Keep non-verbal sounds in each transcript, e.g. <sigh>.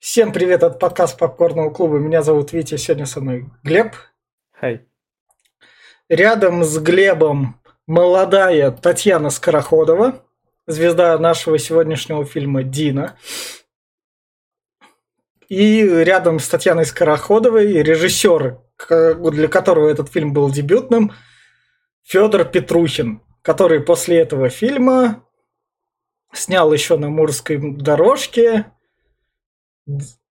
Всем привет от подкаста Попкорного клуба. Меня зовут Витя, сегодня со мной Глеб. Хай. Рядом с Глебом молодая Татьяна Скороходова, звезда нашего сегодняшнего фильма «Дина». И рядом с Татьяной Скороходовой режиссер, для которого этот фильм был дебютным, Федор Петрухин, который после этого фильма снял еще на Мурской дорожке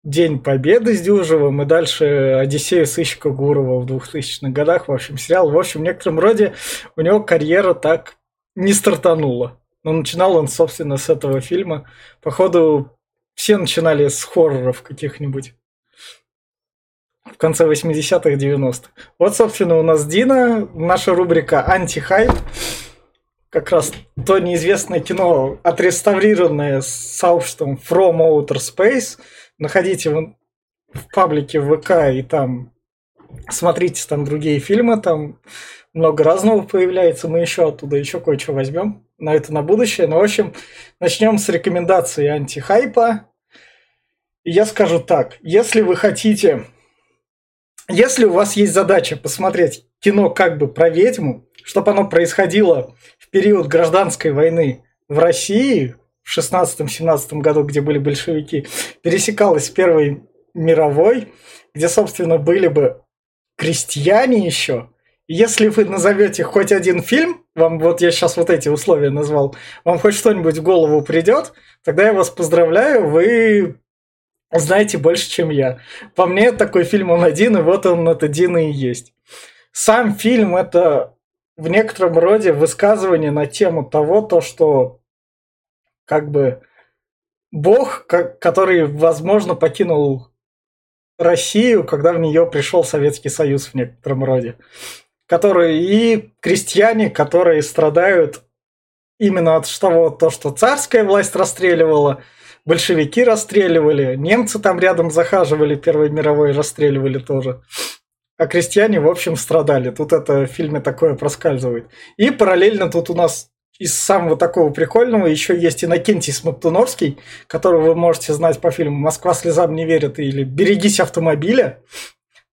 День Победы с Дюжевым и дальше Одиссею сыщика Гурова в 2000-х годах. В общем, сериал, в общем, в некотором роде у него карьера так не стартанула. Но начинал он, собственно, с этого фильма. Походу, все начинали с хорроров каких-нибудь. В конце 80-х, 90-х. Вот, собственно, у нас Дина, наша рубрика «Антихайп». Как раз то неизвестное кино, отреставрированное сообществом From Outer Space – находите в, в паблике ВК и там смотрите там другие фильмы, там много разного появляется. Мы еще оттуда еще кое-что возьмем. На это на будущее. Но, ну, в общем, начнем с рекомендации антихайпа. И я скажу так. Если вы хотите... Если у вас есть задача посмотреть кино как бы про ведьму, чтобы оно происходило в период гражданской войны в России, в 16-17 году, где были большевики, пересекалась с Первой мировой, где, собственно, были бы крестьяне еще. если вы назовете хоть один фильм, вам вот я сейчас вот эти условия назвал, вам хоть что-нибудь в голову придет, тогда я вас поздравляю, вы знаете больше, чем я. По мне, такой фильм он один, и вот он это один и есть. Сам фильм это в некотором роде высказывание на тему того, то, что как бы бог, который, возможно, покинул Россию, когда в нее пришел Советский Союз в некотором роде. Которые и крестьяне, которые страдают именно от того, то, что царская власть расстреливала, большевики расстреливали, немцы там рядом захаживали, Первой мировой расстреливали тоже. А крестьяне, в общем, страдали. Тут это в фильме такое проскальзывает. И параллельно тут у нас из самого такого прикольного еще есть Иннокентий Смоктуновский, которого вы можете знать по фильму «Москва слезам не верит» или «Берегись автомобиля».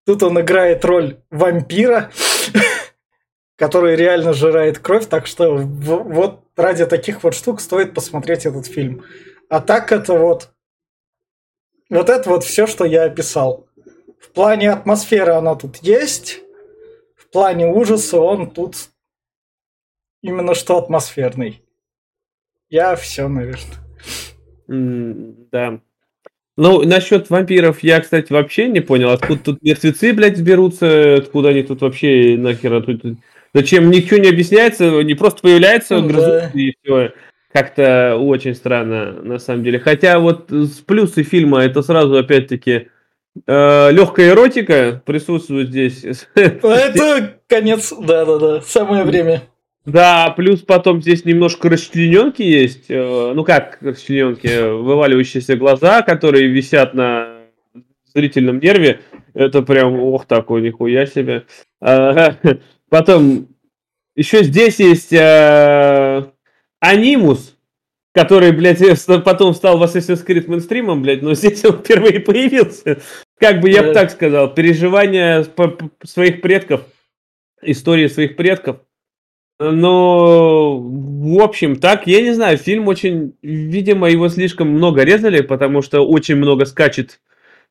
Тут он играет роль вампира, <laughs> который реально жирает кровь, так что вот ради таких вот штук стоит посмотреть этот фильм. А так это вот... Вот это вот все, что я описал. В плане атмосферы она тут есть, в плане ужаса он тут именно что атмосферный. Я все, наверное. Mm, да. Ну, насчет вампиров я, кстати, вообще не понял, откуда тут мертвецы, блядь, сберутся, откуда они тут вообще нахер, тут... Зачем ничего не объясняется, не просто появляется, ну, да. и все. Как-то очень странно, на самом деле. Хотя вот с плюсы фильма это сразу, опять-таки, э, легкая эротика присутствует здесь. Это конец, да-да-да, самое время. Да, плюс потом здесь немножко расчлененки есть. Э, ну как расчлененки? Вываливающиеся глаза, которые висят на зрительном нерве. Это прям, ох, такой, нихуя себе. А, <laughs> потом еще здесь есть э, анимус, который, блядь, <laughs> потом стал в Assassin's Creed мейнстримом, блядь, но <laughs> здесь он впервые появился. Как бы я бы так сказал, переживания своих предков, истории своих предков – но, в общем, так, я не знаю, фильм очень, видимо, его слишком много резали, потому что очень много скачет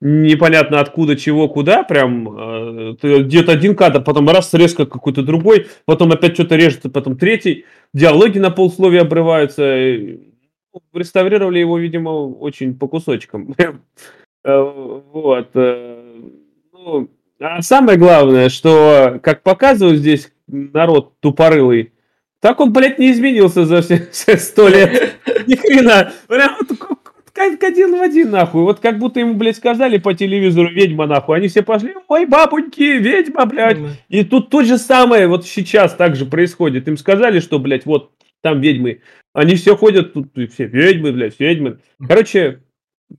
непонятно откуда, чего, куда, прям э, где-то один кадр, потом раз резко какой-то другой, потом опять что-то режется, потом третий, диалоги на полсловия обрываются. Ну, реставрировали его, видимо, очень по кусочкам. <laughs> Э, вот. Э, ну, а самое главное, что, как показывают здесь народ тупорылый, так он, блядь, не изменился за все, <laughs> все сто лет. Ни хрена. Прям как один в один, нахуй. Вот как будто ему, блядь, сказали по телевизору ведьма, нахуй. Они все пошли, ой, бабоньки, ведьма, блядь. И тут то же самое вот сейчас так же происходит. Им сказали, что, блядь, вот там ведьмы. Они все ходят, тут все ведьмы, блядь, ведьмы. Короче,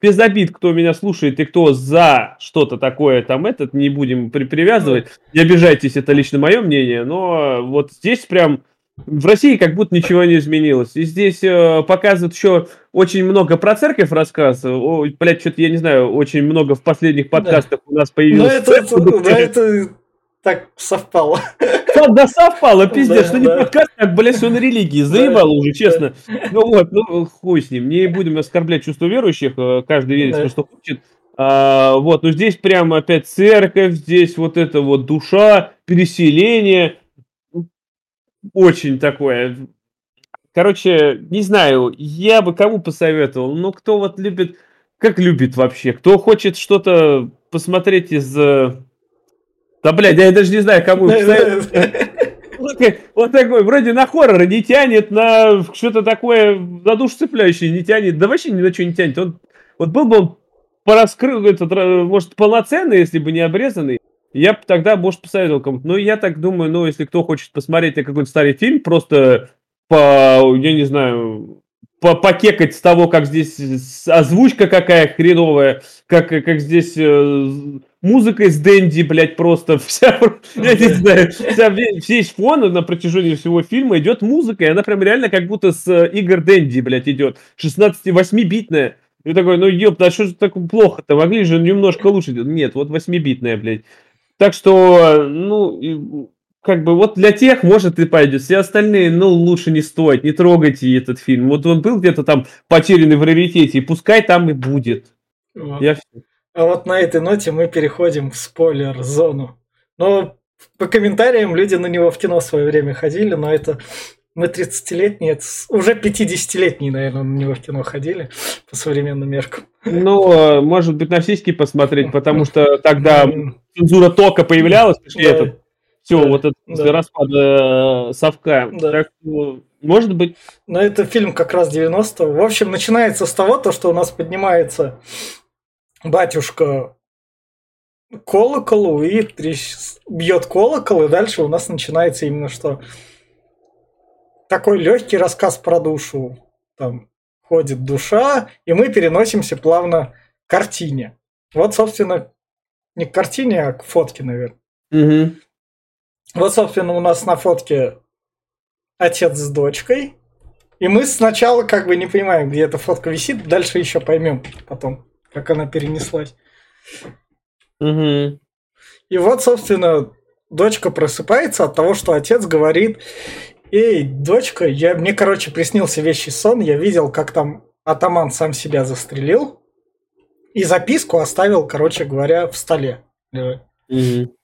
без обид, кто меня слушает и кто за что-то такое там этот, не будем при привязывать. Не обижайтесь, это лично мое мнение, но вот здесь прям в России как будто ничего не изменилось. И здесь э, показывают еще очень много про церковь рассказывают. О, блядь, что-то я не знаю, очень много в последних подкастах да. у нас появилось. Ну, это, это, да, это так совпало. Да, совпало, пиздец, что не подкаст, как, блядь, он религии. Заебал уже, честно. Ну вот, ну хуй с ним. Не будем оскорблять чувство верующих, э, каждый верит что хочет. А, вот, но здесь прямо опять церковь, здесь вот это вот душа, переселение очень такое. Короче, не знаю, я бы кому посоветовал, но кто вот любит, как любит вообще, кто хочет что-то посмотреть из... Э, да, блядь, я даже не знаю, кому Вот такой, вроде на хоррор не тянет, на что-то такое за душу цепляющее не тянет, да вообще ни на что не тянет. Он, вот был бы он пораскрыл, этот, может, полноценный, если бы не обрезанный, я бы тогда, может, посоветовал кому-то. Но я так думаю, ну, если кто хочет посмотреть какой-то старый фильм, просто по, я не знаю, покекать с того, как здесь озвучка какая хреновая, как, как здесь э, музыка из Дэнди, блядь, просто <laughs> вся, я не знаю, вся, весь фон на протяжении всего фильма идет музыка, и она прям реально как будто с э, игр Дэнди, блядь, идет. 16-8-битная. И такой, ну ёпта, а что же так плохо-то? Могли же немножко лучше. Нет, вот 8-битная, блядь. Так что, ну, как бы вот для тех, может, и пойдет. Все остальные, ну, лучше не стоит, не трогайте этот фильм. Вот он был где-то там потерянный в раритете, и пускай там и будет. Вот. Я... А вот на этой ноте мы переходим в спойлер-зону. Но по комментариям люди на него в кино в свое время ходили, но это мы 30-летние, уже 50-летние, наверное, на него в кино ходили по современным меркам. Ну, может быть, на сиськи посмотреть, потому что тогда цензура тока появлялась, да. этот, все, вот этот да. распад э, совка. Да. Так может быть. Но это фильм как раз 90-го. В общем, начинается с того, то, что у нас поднимается батюшка колоколу и бьет колокол, и дальше у нас начинается именно что такой легкий рассказ про душу. Там ходит душа, и мы переносимся плавно к картине. Вот, собственно, не к картине, а к фотке, наверное. Угу. Вот, собственно, у нас на фотке отец с дочкой. И мы сначала как бы не понимаем, где эта фотка висит, дальше еще поймем потом, как она перенеслась. Угу. И вот, собственно, дочка просыпается от того, что отец говорит, эй, дочка, я, мне, короче, приснился вещий сон, я видел, как там атаман сам себя застрелил, и записку оставил, короче говоря, в столе. Угу.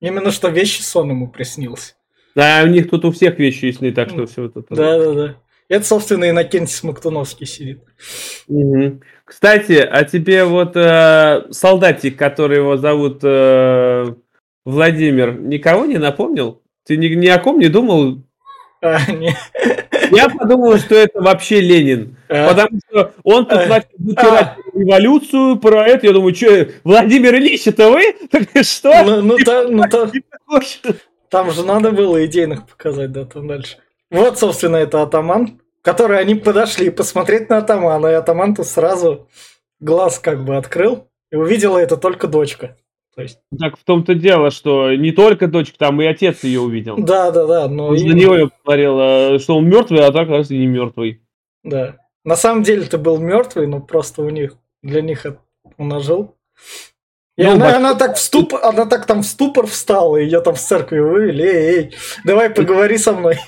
Именно что вещи сон ему приснился. Да, у них тут у всех вещи сны, так что все это. Да, да, да. Это, собственно, Иннокентий Смоктуновский сидит. Угу. Кстати, а тебе вот э, солдатик, который его зовут э, Владимир, никого не напомнил? Ты ни, ни о ком не думал? А, не. Я подумал, что это вообще Ленин. А? Потому что он тут а? начал вытирать а? революцию, про это. Я думаю, что, Владимир Ильич, это вы? <laughs> Что? Ну, ну, ну там, там же надо было идейных показать, да, там дальше. Вот, собственно, это атаман, который они подошли посмотреть на атамана, и атаман-то сразу глаз как бы открыл, и увидела это только дочка. То есть... Так в том-то дело, что не только дочка, там и отец ее увидел. Да, да, да. Но именно... на него говорил, что он мертвый, а так раз и не мертвый. Да. На самом деле ты был мертвый, но просто у них для них он ожил. И ну, она, бак... она так в ступор, она так там в ступор встала, ее там в церкви вывели, эй, эй, давай поговори со мной.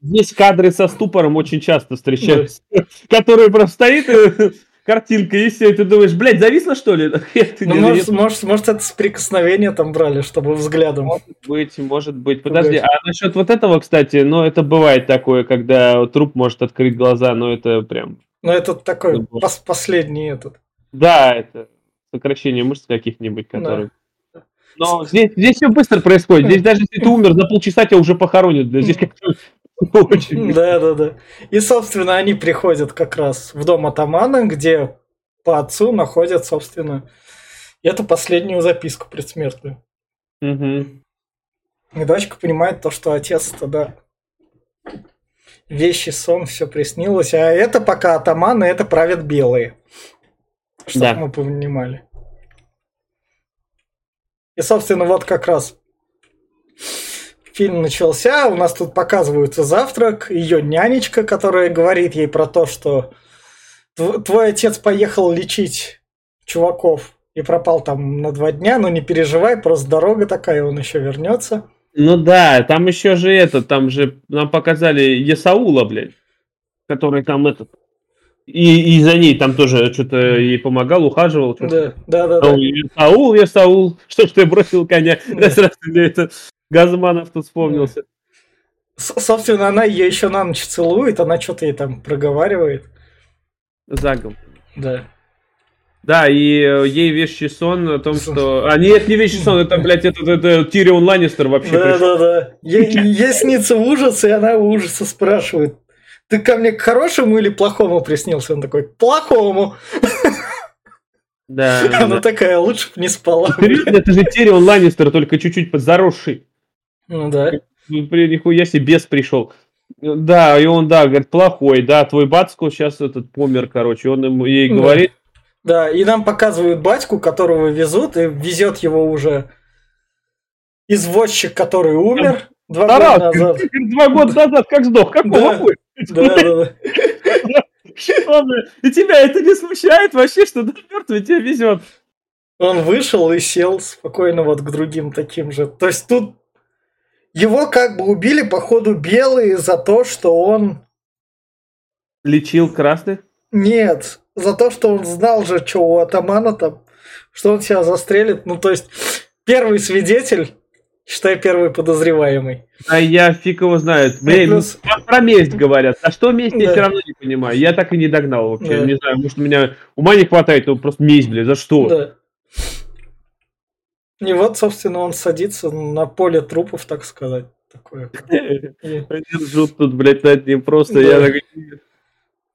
Здесь кадры со ступором очень часто встречаются, <laughs> которые просто стоит и картинка, и все, и ты думаешь, блядь, зависло что ли? <laughs> Ну, может, может, может, это с прикосновения там брали, чтобы взглядом. Может быть, может быть. Подожди, а насчет вот этого, кстати, ну, это бывает такое, когда труп может открыть глаза, но это прям... Ну, это такой пос последний этот. Да, это сокращение мышц каких-нибудь, которые... Да. Но здесь, здесь все быстро происходит. Здесь <laughs> даже если ты умер за полчаса, тебя уже похоронят. Здесь <laughs> как Да, да, да. И, собственно, они приходят как раз в дом атамана, где по отцу находят, собственно, эту последнюю записку предсмертную. Угу. И дочка понимает то, что отец тогда вещи, сон, все приснилось. А это пока атаманы, это правят белые. Чтобы да. мы понимали. И, собственно, вот как раз фильм начался, у нас тут показывается завтрак, ее нянечка, которая говорит ей про то, что твой отец поехал лечить чуваков и пропал там на два дня, но не переживай, просто дорога такая, он еще вернется. Ну да, там еще же это, там же нам показали Есаула, блядь, который там этот, и, и за ней там тоже что-то ей помогал, ухаживал. Да, да, да. да. Саул, я Саул, что ж ты бросил коня? Да. <laughs> Это Газманов тут вспомнился. Собственно, она ее еще на ночь целует, она что-то ей там проговаривает. Загом. Да. Да, и э, ей вещий сон о том, что... А, нет, не вещий сон, это, блядь, это, это Тирион Ланнистер вообще Да, пришел. да, да. Ей, ей снится ужас, и она ужаса спрашивает. Ты ко мне к хорошему или плохому приснился? Он такой, плохому. Да. Она такая, лучше бы не спала. Это же Тирион Ланнистер, только чуть-чуть подзаросший. Ну да. При нихуя себе бес пришел. Да, и он, да, говорит, плохой, да, твой батько сейчас этот помер, короче, он ему ей говорит, да, и нам показывают батьку, которого везут, и везет его уже извозчик, который умер два Тарас, года назад. Два года назад как сдох? Какого хуя? Да, да, да. И тебя это не смущает вообще, что мертвый тебя везет? Он вышел и сел спокойно вот к другим таким же. То есть тут его как бы убили, походу, белые за то, что он... Лечил красных? Нет, за то, что он знал же, что у атамана там, что он себя застрелит. Ну, то есть, первый свидетель, считай, первый подозреваемый. А я фиг его знает. Блин, плюс... про месть говорят. А что месть, да. я все равно не понимаю. Я так и не догнал вообще. Да. Не знаю, может, у меня ума не хватает, но просто месть, блин, за что? Да. И вот, собственно, он садится на поле трупов, так сказать. Такое. Они ржут тут, блядь, над ним просто. Я так...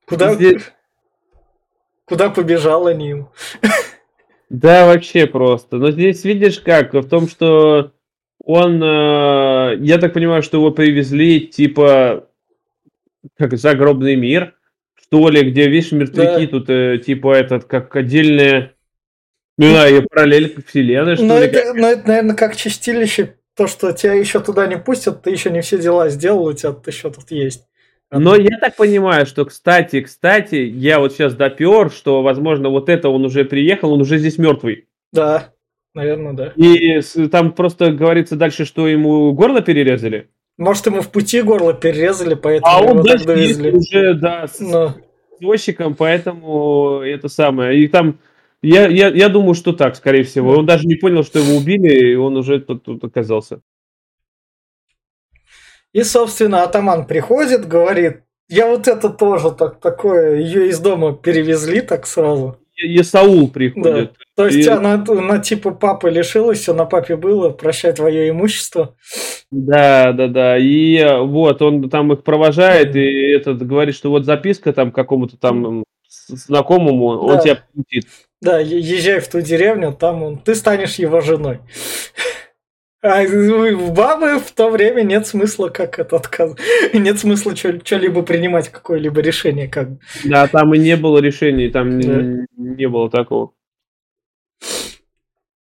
Куда? Куда побежал они Да, вообще просто. Но здесь видишь как, в том, что он, э, я так понимаю, что его привезли типа как загробный мир, что ли, где, видишь, мертвяки да. тут э, типа этот, как отдельная, ну, да, и параллель к вселенной, что но ли. Это, но это, наверное, как чистилище, то, что тебя еще туда не пустят, ты еще не все дела сделал, у тебя еще тут есть. Но я так понимаю, что, кстати, кстати, я вот сейчас допер, что, возможно, вот это он уже приехал, он уже здесь мертвый. Да, наверное, да. И там просто говорится дальше, что ему горло перерезали. Может, ему в пути горло перерезали, поэтому а он так довезли. уже, да, с Но... извозчиком, поэтому это самое. И там, я, я, я думаю, что так, скорее всего. Он даже не понял, что его убили, и он уже тут, тут оказался. И, собственно, атаман приходит, говорит, я вот это тоже так такое, ее из дома перевезли так сразу. И Саул приходит. Да. То есть и... она, она типа папы лишилась, все на папе было, прощай твое имущество. Да, да, да. И вот он там их провожает, mm. и этот говорит, что вот записка там какому-то там знакомому, да. он тебя путит. Да, езжай в ту деревню, там он, ты станешь его женой. А в бабы в то время нет смысла как это отказ. <laughs> Нет смысла что-либо принимать, какое-либо решение. Как... Да, там и не было решений, там да. не, не было такого.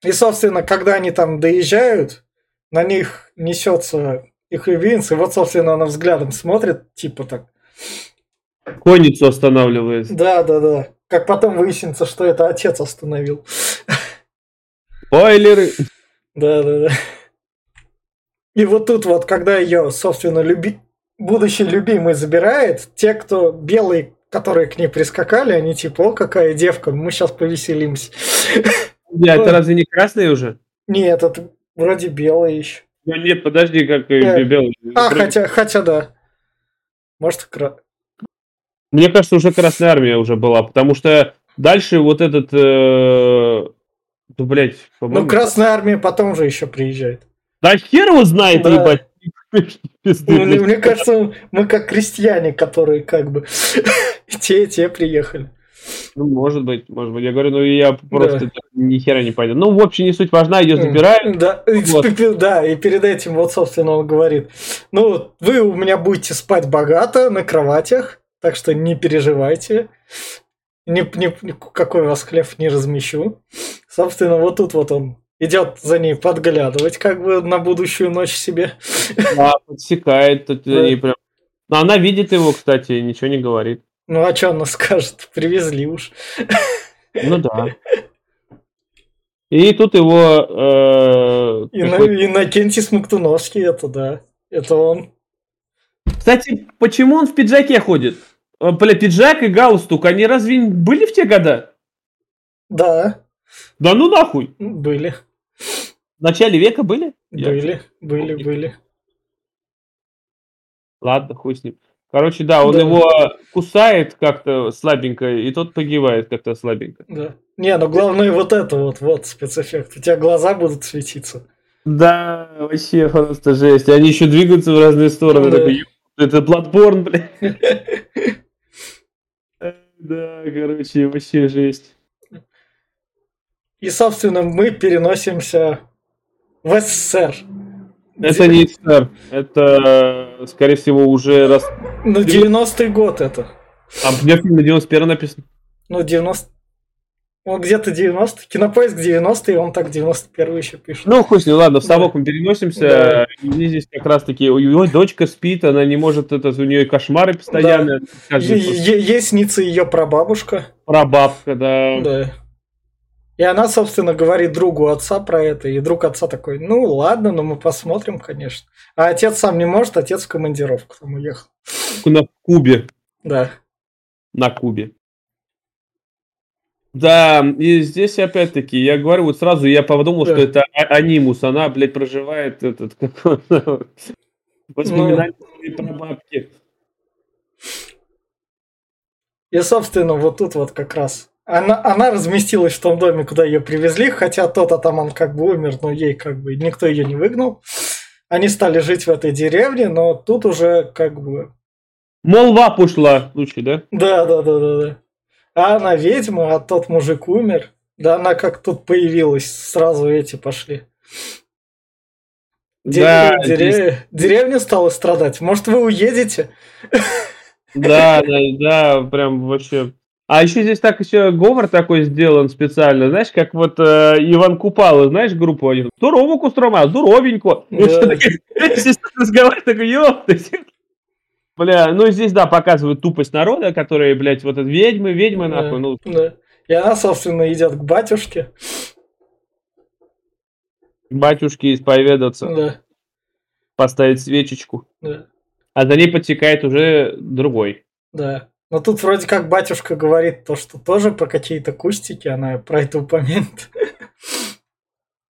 И, собственно, когда они там доезжают, на них несется их любимец, и вот, собственно, она взглядом смотрит, типа так. Конницу останавливает. Да, да, да. Как потом выяснится, что это отец остановил. Спойлеры. Да, да, да. И вот тут вот, когда ее, собственно, люби... будущий любимый забирает, те, кто белые, которые к ней прискакали, они типа, о, какая девка, мы сейчас повеселимся. Да, это разве не красный уже? Нет, это вроде белый еще. Ну нет, подожди, как э, белый. А, хотя, хотя да. Может, кра... Мне кажется, уже Красная Армия уже была, потому что дальше вот этот... Э... Ну, блядь, Ну, Красная Армия потом же еще приезжает. Да хер его знает, да. ебать. <laughs> Мне, мне кажется, мы как крестьяне, которые как бы <laughs> те и те приехали. Ну, может быть, может быть. Я говорю, ну я просто да. ни хера не пойду. Ну, в общем, не суть важна, ее забирают. Да, вот. <laughs> да, и перед этим вот, собственно, он говорит, ну, вы у меня будете спать богато на кроватях, так что не переживайте. Ни, ни, какой вас хлеб не размещу. Собственно, вот тут вот он идет за ней подглядывать, как бы на будущую ночь себе. Да, подсекает. тут за ней прям. Но она видит его, кстати, и ничего не говорит. Ну а что она скажет? Привезли уж. Ну да. И тут его... Э, Ино- какой- Иннокентий Смоктуновский, это да. Это он. Кстати, почему он в пиджаке ходит? Э, Бля, пиджак и галстук, они разве были в те года? Да, Да ну нахуй. были. В начале века были? Я- Были, были, помню. были. Ладно, хуй с ним. Короче, да, он Да. его кусает как-то слабенько, и тот погибает как-то слабенько. Да. Не, ну главное вот это вот, вот спецэффект. У тебя глаза будут светиться. Да, вообще просто жесть. Они еще двигаются в разные стороны. Да. Такой, «Ё, это Bloodborne, блядь. <laughs> Да, короче, вообще жесть. И, собственно, мы переносимся в СССР. Это не СССР. Это, скорее всего, уже раз... Ну, 90-й год это. А мне фильм на 91 написано. Ну, 90... Он где-то 90 Кинопоиск 90 и он так 91 еще пишет. Ну, хуй с ним, ладно, в совок мы переносимся. Да. И здесь как раз-таки... У него дочка спит, она не может... Это, у нее кошмары постоянно. Каждый Е- е- Есть снится ее прабабушка. Прабабка, да. Да. И она, собственно, говорит другу отца про это, и друг отца такой, ну ладно, но мы посмотрим, конечно. А отец сам не может, отец в командировку там уехал. На Кубе. Да. на Кубе. Да, и здесь опять-таки, я говорю, вот сразу я подумал, Да. что это а- анимус, она, блядь, проживает этот, <laughs> как он, воспоминания своей прабабки. И, собственно, вот тут вот как раз. Она, она разместилась в том доме, куда ее привезли, хотя тот атаман как бы умер, но ей как бы никто ее не выгнал. Они стали жить в этой деревне, но тут уже как бы... Молва пошла, лучше, да? Да, да, да, да, да. А она ведьма, а тот мужик умер. Да она как тут появилась, сразу эти пошли. Де- Да, дере- здесь- Деревня стала страдать. Может, вы уедете? да, да, да, прям вообще. А еще здесь так еще говор такой сделан специально, знаешь, как вот э, Иван Купала, знаешь, группу один. Здорово, Кострома, здоровенько. Да. что <laughs> такое, здесь разговаривает, такой, ёпта. Бля, ну здесь, да, показывают тупость народа, которые, блядь, вот это ведьмы, ведьмы, Да. нахуй, ну, Да. И она, собственно, идет к батюшке. батюшки исповедаться, Да, поставить свечечку. да, А за ней подтекает уже другой. да. Но тут вроде как батюшка говорит то, что тоже про какие-то кустики, она про это упомянет.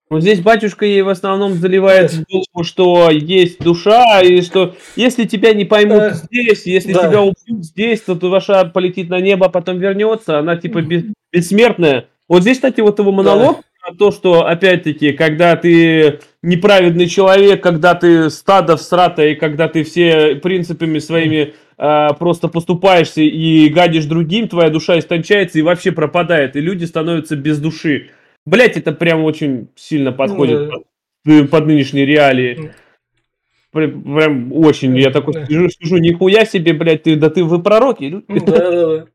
Ну, здесь батюшка ей в основном заливает в голову, что есть душа, и что если тебя не поймут Да. здесь, если Да. тебя убьют здесь, то душа полетит на небо, а потом вернется, она типа бес- бессмертная. Вот здесь, кстати, вот его монолог про то, что, опять-таки, когда ты неправедный человек, когда ты стадо всрато, и когда ты все принципами своими а, просто поступаешься и гадишь другим, твоя душа истончается и вообще пропадает, и люди становятся без души. Блять, это прям очень сильно подходит Да. под, под нынешние реалии. Прям, прям очень. Я такой Да. сижу, сижу, нихуя себе, блядь, ты, да ты вы пророки. <laughs> люди. Да, да, да.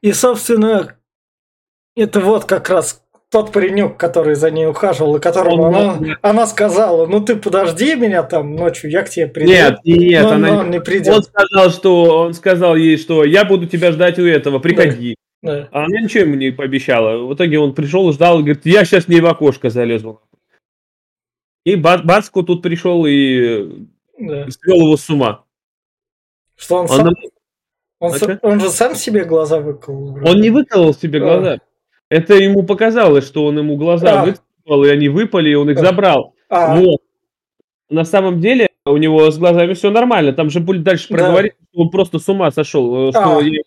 И, собственно, это вот как раз тот паренек, который за ней ухаживал, и которому Он- она, она сказала, ну ты подожди меня там ночью, я к тебе приду. Нет, нет, но, она но не- он не придет. Он сказал, что он сказал ей, что я буду тебя ждать у этого, приходи. Да. А она ничего ему не пообещала. В итоге он пришел, ждал, говорит, я сейчас не в окошко залезу. И Ба- Бацко тут пришел и да. свел его с ума. Что он, Он, сам, он, А чё? он же сам себе глаза выколол. вроде. он не выколол себе А. глаза. Это ему показалось, что он ему глаза А. выколол, и они выпали, и он их А. забрал. А, Вот. На самом деле у него с глазами все нормально. Там же будет дальше Да. проговорить, что он просто с ума сошел. э, Что А. я-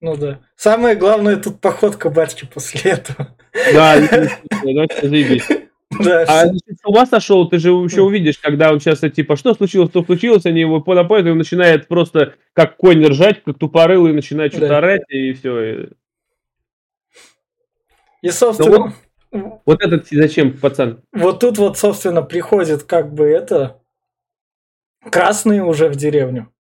ну да. Самое главное тут походка батьки после этого. Да, давайте заебись. <laughs> Да, А если с ума сошел, ты же еще увидишь, когда он сейчас типа, что случилось, что случилось, они его подопоют, и он начинает просто как конь ржать, как тупорылый, начинает что-то Да. орать, и все. И, собственно, Вот этот зачем, пацан? вот тут вот, собственно, приходит как бы это... Красные уже в деревню.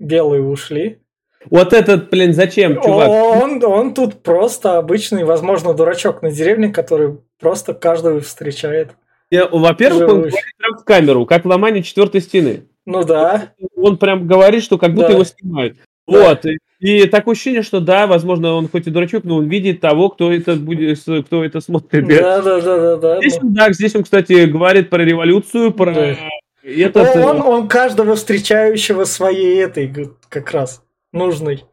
Белые ушли. Вот этот, блин, зачем, чувак? Он, он тут просто обычный, возможно, дурачок на деревне, который просто каждого встречает. Во-первых, он говорит прям в камеру, как ломание четвертой стены. Ну да. Он прям говорит, что как будто да. его снимают. Да. Вот. И такое ощущение, что да, возможно, он хоть и дурачок, но он видит того, кто это будет, кто это смотрит. Да, да, да, да, да. Здесь он, да, здесь он, кстати, говорит про революцию, про да. этот... Он, он каждого встречающего своей этой как раз нужной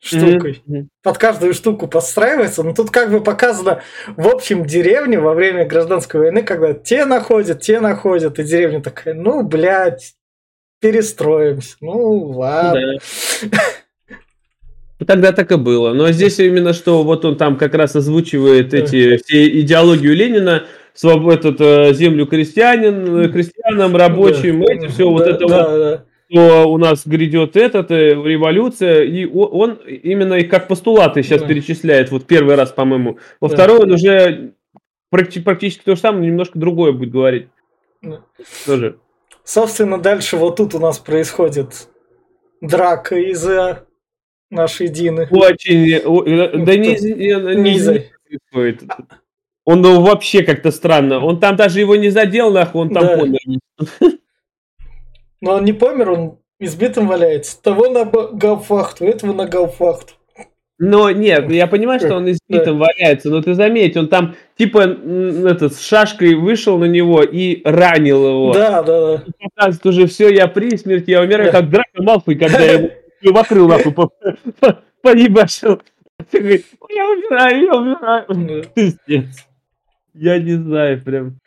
штукой. Mm-hmm. Под каждую штуку подстраивается. Но тут как бы показано в общем деревне во время гражданской войны, когда те находят, те находят, и деревня такая, ну, блядь, перестроимся. Ну, ладно. Да. Тогда так и было. Но здесь именно что вот он там как раз озвучивает эти все идеологию Ленина, своб... этот, э, землю крестьянин, э, крестьянам, рабочим, да. эти все да, вот это да, вот. Да. Что у нас грядет этот, э, революция, и он именно и как постулаты сейчас да. перечисляет, вот первый раз, по-моему. Во да. второй он уже практически то же самое, немножко другое будет говорить. Да. Тоже. Собственно, дальше вот тут у нас происходит драка из-за нашей Дины. Очень. Э, да не, не, не, Он ну, вообще как-то странно. Он там даже его не задел, нахуй, он там да. помер. Но он не помер, он избитым валяется. Того на гауфахту, этого на гауфахту. Но нет, я понимаю, что он избитым да. валяется, но ты заметь, он там типа этот, с шашкой вышел на него и ранил его. Да, да, да. Показывает уже все, я при смерти, я умираю, да. как Драко Малфой, когда я его <laughs> вокрыл нахуй поебашил. <laughs> Я умираю, я умираю. Пиздец. Я не знаю, прям.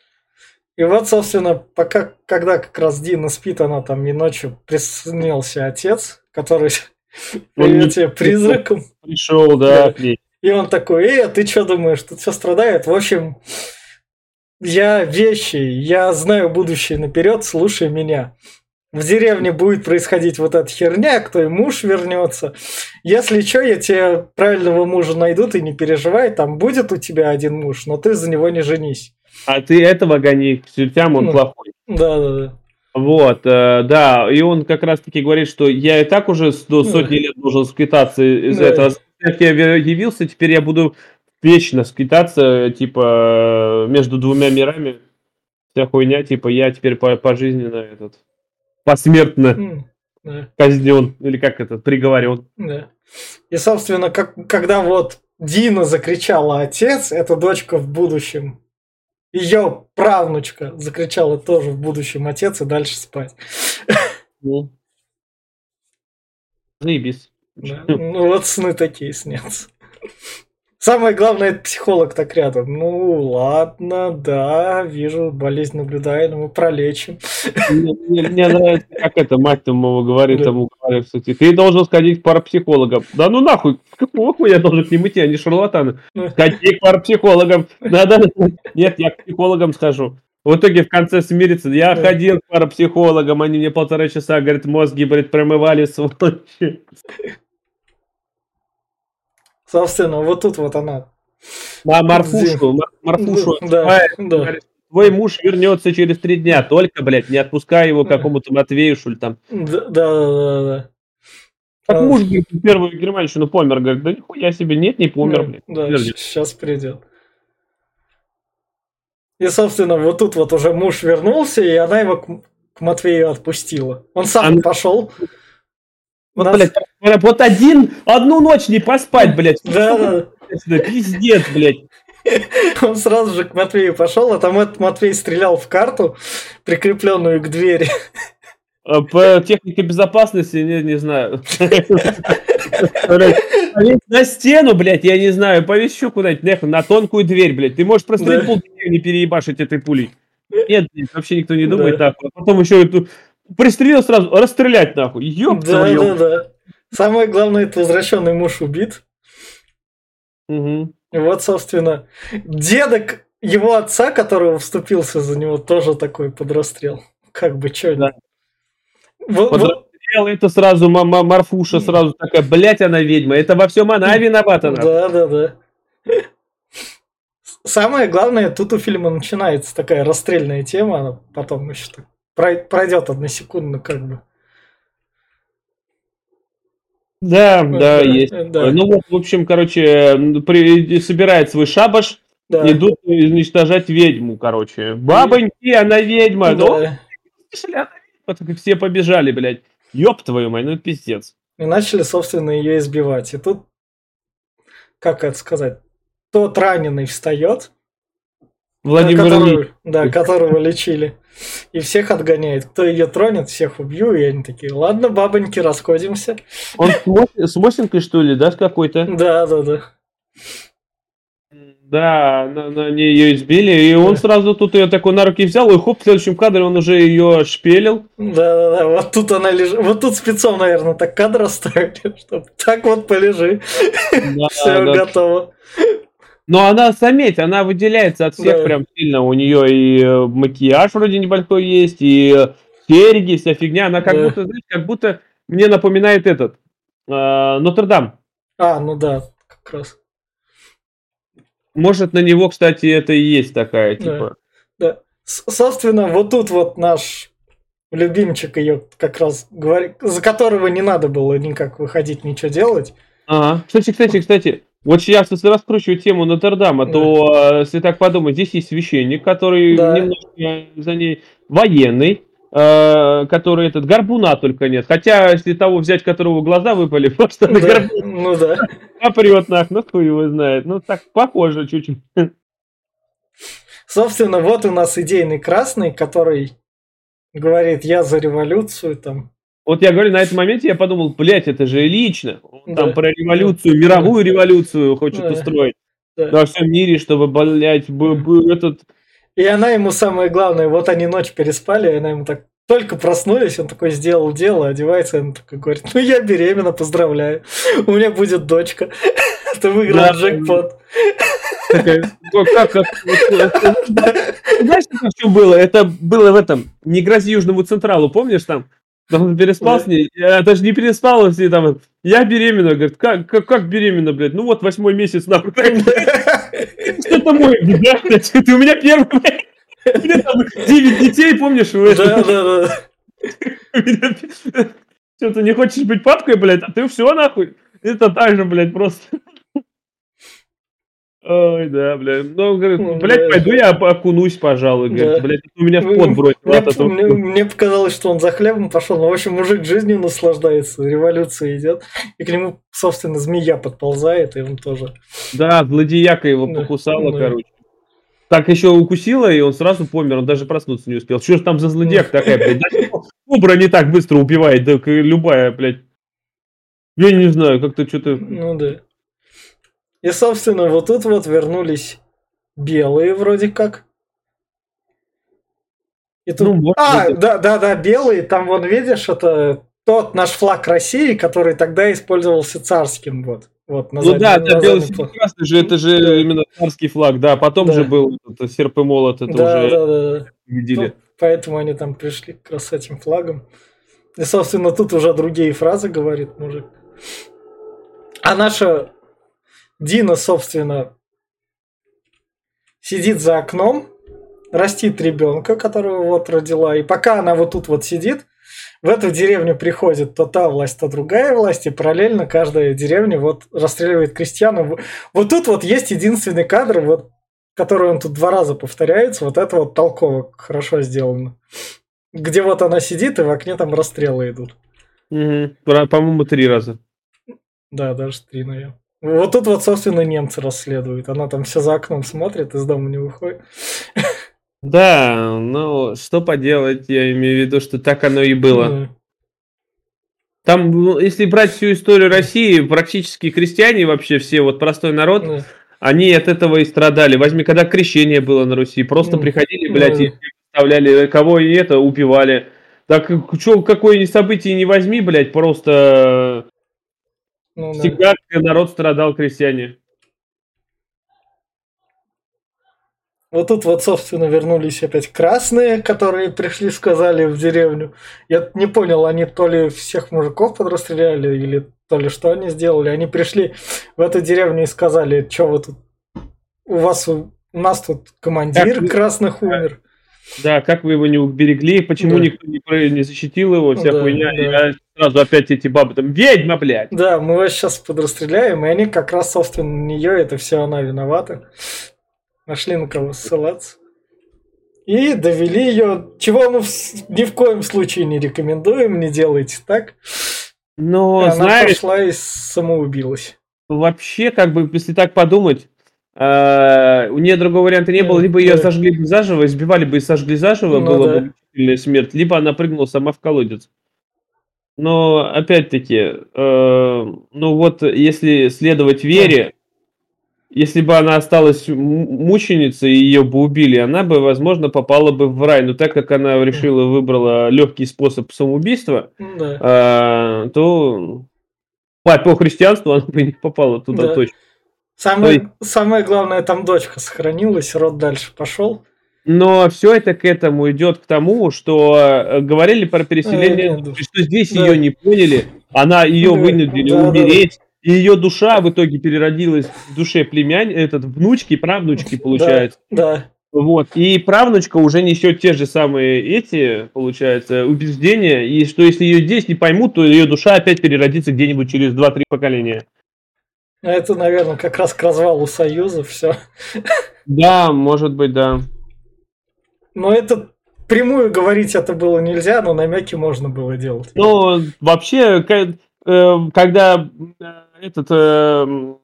И вот, собственно, пока, когда как раз Дина спит, она там и ночью приснился отец, который <laughs> он тебе призраком. Пришел, да. И он такой, эй, а ты что думаешь, тут все страдает? В общем, я вещи, я знаю будущее наперед, слушай меня в деревне будет происходить вот эта херня, кто и муж вернется. Если что, я тебе правильного мужа найду, ты не переживай, там будет у тебя один муж, но ты за него не женись. А ты этого гони, к чертям он ну, плохой. Да, да, да. Вот, э, да, и он как раз-таки говорит, что я и так уже до сотни лет должен скитаться из да. этого. Как я явился, теперь я буду вечно скитаться, типа, между двумя мирами. Вся хуйня, типа, я теперь пожизненно этот посмертно да. казнен, или как это, приговорен. Да. И, собственно, как, когда вот Дина закричала «Отец!», это дочка в будущем. Ее правнучка закричала тоже в будущем «Отец!» и дальше спать. Ну. Заебись. Да. Ну вот сны такие снятся. Самое главное, это психолог так рядом. Ну, ладно, да, вижу, болезнь наблюдаю, но мы пролечим. Мне, мне, мне нравится, как это мать тому говорит, да. тому говорит, кстати, ты должен сходить к парапсихологам. Да ну нахуй, <laughs> какого хуя я должен к ним идти, они шарлатаны. Сходи к парапсихологам. Надо... Нет, я к психологам схожу. В итоге в конце смирится. Я ходил к парапсихологам, они мне полтора часа, говорит, мозги, говорит, промывали сволочи. Собственно, вот тут вот она. А Марфушу, Марфушу. Да, да. Твой муж вернется через три дня, только, блядь, не отпускай его какому-то Матвею, что ли там. Да, да, да, да. Как муж, говорит, первую германщину помер, говорит, да нихуя себе, нет, не помер, блядь. Да, сейчас придет. И, собственно, вот тут вот уже муж вернулся, и она его к, к Матвею отпустила. Он сам она... пошел. Вот, нас... блядь, вот один, одну ночь не поспать, блядь. <laughs> Да, да. Пиздец, блядь. Он сразу же к Матвею пошел, а там этот Матвей стрелял в карту, прикрепленную к двери. А по технике безопасности, не, не знаю. На стену, блядь, я не знаю, повесь еще куда-нибудь, нахуй, на тонкую дверь, блядь. Ты можешь просто да. не переебашить этой пулей. Нет, вообще никто не думает так. А потом еще эту Пристрелил сразу, расстрелять нахуй. Ёб да, да, да. Самое главное, это возвращенный муж убит. Угу. Вот, собственно, дедок его отца, которого вступился за него, тоже такой подрастрел. Как бы, чё да. Вот, подрастрел, это сразу мама Марфуша сразу такая, блять, она ведьма. Это во всем она виновата. Да, да, да. Самое главное, тут у фильма начинается такая расстрельная тема, она потом еще так пройдет односекундно как бы. Да, да, есть. Да. Ну вот, в общем, короче, при, собирает свой шабаш, да. идут уничтожать ведьму, короче. Бабоньки, она ведьма. Да. Ну, слышали, все побежали, блядь. Ёб твою мать, ну пиздец. И начали, собственно, ее избивать. И тут, как это сказать, тот раненый встает, Владимир которого, Да, которого лечили. И всех отгоняет. Кто ее тронет, всех убью. И они такие, ладно, бабоньки, расходимся. Он с Мосинкой, что ли, да, с какой-то? Да, да, да. Да, на, на ней ее избили, и он сразу тут ее такой на руки взял, и хоп, в следующем кадре он уже ее шпелил. Да, да, да, вот тут она лежит. Вот тут спецом, наверное, так кадр оставили, чтобы так вот полежи. Да, Все да. готово. Но она, заметь, она выделяется от всех да. прям сильно. У нее и э, макияж вроде небольшой есть, и э, серьги, вся фигня. Она как да. будто, знаешь, как будто мне напоминает этот э, Нотр-Дам. А, ну да, как раз. Может, на него, кстати, это и есть такая, типа. Да. да. Собственно, вот тут вот наш любимчик ее как раз говорит, за которого не надо было никак выходить, ничего делать. Ага. Кстати, кстати, кстати, вот сейчас, если раскручивать тему Нотр-Дама, да. то, э, если так подумать, здесь есть священник, который да. немножко за ней военный, э, который этот горбуна только нет. Хотя, если того взять, которого глаза выпали, <laughs> просто да. на горбуна. Ну да. Попрет нах, ну кто его знает. Ну так похоже чуть-чуть. Собственно, вот у нас идейный красный, который говорит, я за революцию там. Вот я говорю, на этом моменте я подумал, блядь, это же лично. Он да. там про революцию, мировую революцию хочет да. устроить. Да. Во всем мире, чтобы, блядь, был этот... И она ему самое главное, вот они ночь переспали, и она ему так только проснулись, он такой сделал дело, одевается, и он такой говорит, ну я беременна, поздравляю, у меня будет дочка, <laughs> ты выиграл да. джекпот. Такая, как, как, знаешь, что было? Это было в этом, не грози Южному Централу, помнишь там? Он переспал с ней, я даже не переспал с ней, там, я беременна, говорит, как, как, как беременна, блядь, ну вот восьмой месяц, нахуй. <laughs> Что-то мой, да, ты у меня первый, блядь. У меня там 9 детей, помнишь? Да, да, да. Что, ты не хочешь быть папкой, блядь, а ты все, нахуй. Это так же, блядь, просто. Ой, да, блядь. Ну, говорит, ну, блядь, пойду я окунусь, пожалуй. Говорит, да. блядь, у меня в пот бросил. Мне, мне, мне показалось, что он за хлебом пошел, но, в общем, мужик жизнью наслаждается, революция идет, и к нему, собственно, змея подползает, и он тоже... Да, злодеяка его да. покусала, да. короче. Так еще укусила, и он сразу помер, он даже проснуться не успел. Что ж там за злодеяк такая, блядь? Кобра не так быстро убивает, да любая, блядь. Я не знаю, как-то что-то... Ну да. И, собственно, вот тут вот вернулись белые вроде как. И тут... ну, а, быть. да, да, да, белые, там вон видишь, это тот наш флаг России, который тогда использовался царским, вот. Вот, на ну заднем, да, да, белый синий красный же, это же да. именно царский флаг, да, потом да. же был это, серп и молот, это да, уже да, да, да. видели. Ну, поэтому они там пришли как раз с этим флагом. И, собственно, тут уже другие фразы говорит мужик. А наша Дина, собственно, сидит за окном, растит ребенка, которого вот родила. И пока она вот тут вот сидит, в эту деревню приходит то та власть, то другая власть, и параллельно каждая деревня вот расстреливает крестьян. Вот тут вот есть единственный кадр, вот, который он тут два раза повторяется, вот это вот толково хорошо сделано. Где вот она сидит, и в окне там расстрелы идут. Угу. По-моему, три раза. Да, даже три, наверное. Вот тут вот, собственно, немцы расследуют. Она там все за окном смотрит, из дома не выходит. Да, ну, что поделать, я имею в виду, что так оно и было. Там, ну, если брать всю историю России, практически крестьяне вообще все, вот простой народ, да. они от этого и страдали. Возьми, когда крещение было на Руси, просто приходили, блядь, да. и оставляли, кого и это, убивали. Так, что, какое событие не возьми, блядь, просто ну, Всегда да. народ страдал, крестьяне. Вот тут вот, собственно, вернулись опять красные, которые пришли, сказали в деревню. Я не понял, они то ли всех мужиков подрастреляли, или то ли что они сделали. Они пришли в эту деревню и сказали, что вы тут... У вас, у нас тут командир как... красных умер. Да, как вы его не уберегли, почему Да. никто не, не защитил его, вся Да, хуйня. да. И сразу опять эти бабы там, ведьма, блядь! Да, мы вас сейчас подрастреляем, и они как раз, собственно, нее, это все она виновата. Нашли на кого ссылаться. И довели ее, чего мы в- ни в коем случае не рекомендуем, не делайте так. Но, И она знаешь, пошла и самоубилась. вообще, как бы, если так подумать, э, у нее другого варианта не было, либо ее сожгли бы заживо, избивали бы и сожгли заживо, Ну была да. бы мучительная смерть, либо она прыгнула сама в колодец. Но, опять-таки, э, ну вот, если следовать вере, если бы она осталась мученицей и ее бы убили, она бы, возможно, попала бы в рай. Но так как она решила, выбрала легкий способ самоубийства, Ну Да. а, то по, по христианству она бы не попала туда Да. точно. Самое, самое главное, там дочка сохранилась, род дальше пошел. Но все это к этому идет к тому, что э, говорили про переселение, да. что здесь Да. ее не поняли, она ее Да, вынудили да, да, умереть, и ее душа в итоге переродилась в душе племянь, этот внучки, правнучки получается. Да, Вот. И правнучка уже несет те же самые эти, получается, убеждения, и что если ее здесь не поймут, то ее душа опять переродится где-нибудь через 2-3 поколения. Да. Это, наверное, как раз к развалу Союза все. Да, может быть, да. Но это прямую говорить это было нельзя, но намеки можно было делать. Но вообще, э, когда э, этот э,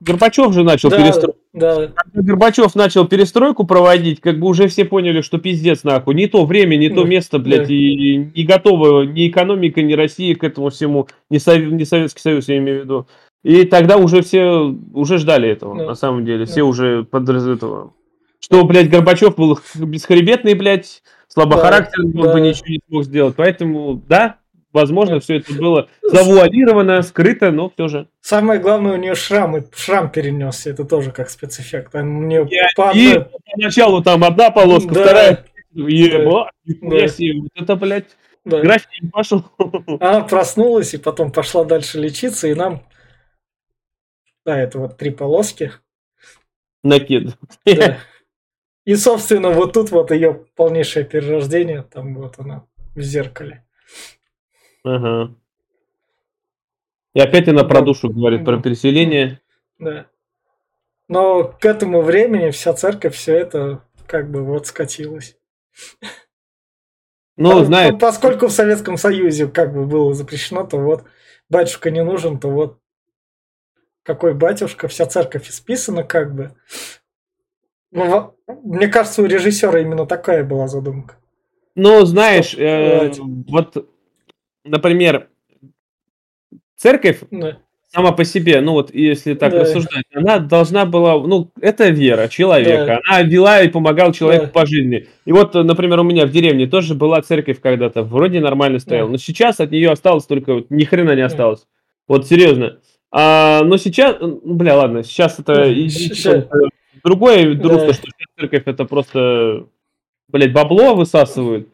Горбачев же начал да, перестройку. Да, Когда Горбачев начал перестройку проводить, как бы уже все поняли, что пиздец нахуй. Не то время, не то место, блядь, да. и не готова ни экономика, ни Россия к этому всему, ни, Сов- ни Советский Союз, я имею в виду. И тогда уже все уже ждали этого, Да. на самом деле. Все Да. уже под этого. Что, блядь, Горбачев был бесхребетный, блядь, слабохарактерный, он да. бы ничего не смог сделать. Поэтому, да, возможно, все это было завуалировано, скрыто, но все же. Самое главное, у нее шрам, и шрам перенесся, это тоже как спецэффект. Нее Я- по И поначалу там одна полоска, Да. вторая. Еба, Да. вот это, блядь, да. график пошел. <laughs> Она проснулась и потом пошла дальше лечиться, и нам... Да, это вот три полоски. Накид. Да. И, собственно, вот тут вот ее полнейшее перерождение, там вот она в зеркале. Ага. И опять она про Да. душу говорит, про переселение. Да. Но к этому времени вся церковь, все это как бы вот скатилась. Ну, По- знаешь, Поскольку в Советском Союзе как бы было запрещено, то вот батюшка не нужен, то вот какой батюшка, вся церковь исписана как бы. Ну, мне кажется, у режиссера именно такая была задумка. ну, знаешь, э, вот, например, церковь Да. сама по себе, ну вот если так Да. рассуждать, она должна была, ну, это вера человека. Да. Она вела и помогала человеку Да. по жизни. И вот, например, у меня в деревне тоже была церковь когда-то, вроде нормально стояла, Да. но сейчас от нее осталось только, вот, ни хрена не Да. осталось. Вот серьезно. А, но сейчас, бля, ладно, сейчас это Да, и- другое Да. что церковь это просто, блядь, бабло высасывают.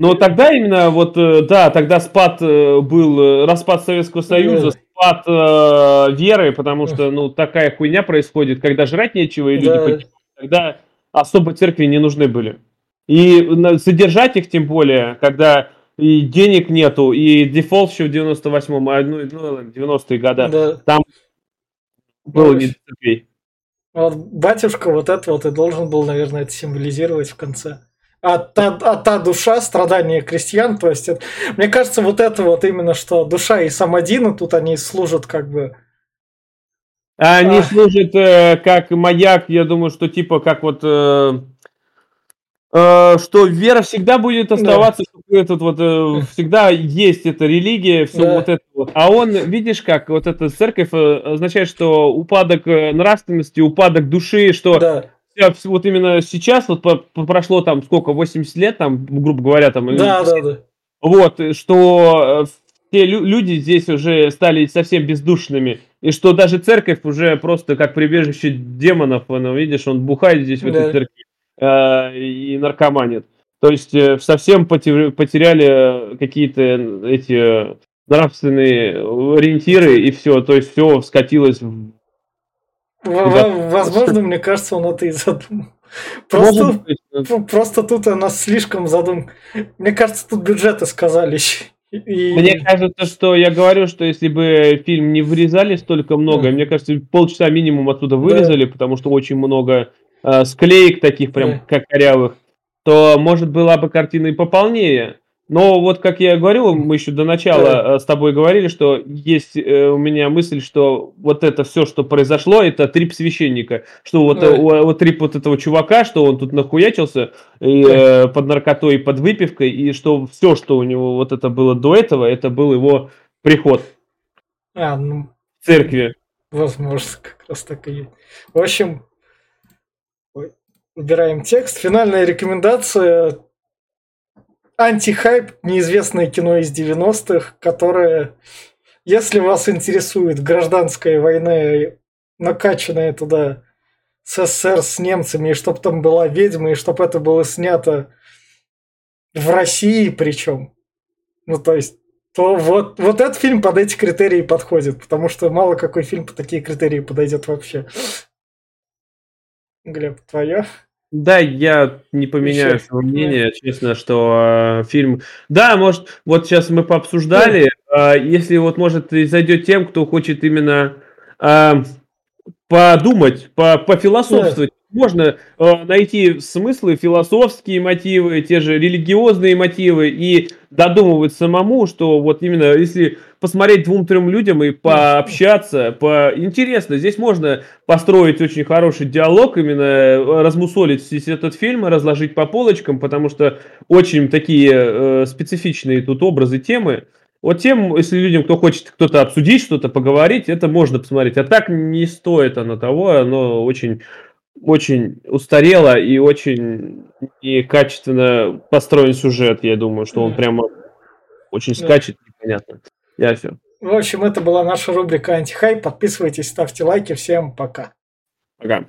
Но тогда именно вот, э, да, тогда спад э, был, э, распад Советского Союза, спад э, веры, потому что, ну, такая хуйня происходит, когда жрать нечего, и люди Да. погибают. Тогда особо церкви не нужны были. И содержать их тем более, когда и денег нету, и дефолт еще в 98-м, а, ну, ну, ладно, 90-е годы, Да. было Ну, не церквей. Вот батюшка вот это вот и должен был, наверное, это символизировать в конце. А та, а та душа, страдания крестьян, то есть, это- мне кажется, вот это вот именно, что душа и Самодина, тут они служат как бы... А Они А. служат э, как маяк, я думаю, что типа как вот... э, э, что вера всегда будет оставаться, что этот вот э, всегда есть эта религия, все Да. вот это вот. А он, видишь, как вот эта церковь э, означает, что упадок э, нравственности, упадок души, что Да, вс- вот именно сейчас вот по- по- прошло там сколько 80 лет, там грубо говоря, там или да, да, да. вот, и что э, те лю- люди здесь уже стали совсем бездушными, и что даже церковь уже просто как прибежище демонов, ну, видишь, он бухает здесь в этой Да. церкви э, и наркоманит. То есть э, совсем потер- потеряли какие-то эти э, нравственные ориентиры, и все, то есть все скатилось в Возможно, мне кажется, он это и задумал. <laughs> Просто, просто тут она слишком задум. Мне кажется, тут бюджеты сказались. И... Мне кажется, что я говорю, что если бы фильм не вырезали столько много, mm. мне кажется, полчаса минимум оттуда вырезали, да. потому что очень много э, склеек таких прям да. как корявых, то, может, была бы картина и пополнее. Но вот, как я говорил, мы еще до начала. Э, с тобой говорили, что есть э, у меня мысль, что вот это все, что произошло, это трип священника. Что вот, да. э, вот трип вот этого чувака, что он тут нахуячился и, э, под наркотой и под выпивкой, и что все, что у него вот это было до этого, это был его приход. А, ну... В церкви. Возможно, <laughs> как раз так и есть. В общем, убираем текст. Финальная рекомендация антихайп, неизвестное кино из 90-х, которое, если вас интересует гражданская война, накачанная туда СССР, с немцами, и чтобы там была ведьма, и чтобы это было снято в России причем, ну то есть, то вот, вот этот фильм под эти критерии подходит, потому что мало какой фильм по такие критерии подойдет вообще. Глеб, твое? Да, я не поменяю Еще. свое мнение, честно, что э, фильм... Да, может, вот сейчас мы пообсуждали, э, если вот, может, зайдет тем, кто хочет именно э, подумать, по пофилософствовать, можно э, найти смыслы, философские мотивы, те же религиозные мотивы и додумывать самому, что вот именно если посмотреть двум-трем людям и пообщаться, по... интересно, здесь можно построить очень хороший диалог, именно э, размусолить здесь этот фильм, разложить по полочкам, потому что очень такие э, специфичные тут образы, темы. Вот тем, если людям, кто хочет кто-то обсудить, что-то поговорить, это можно посмотреть. А так не стоит оно того, оно очень очень устарело и очень некачественно построен сюжет. Я думаю, что он прямо очень скачет, непонятно. Я все. В общем, это была наша рубрика «Антихайп». Подписывайтесь, ставьте лайки. Всем пока. Пока.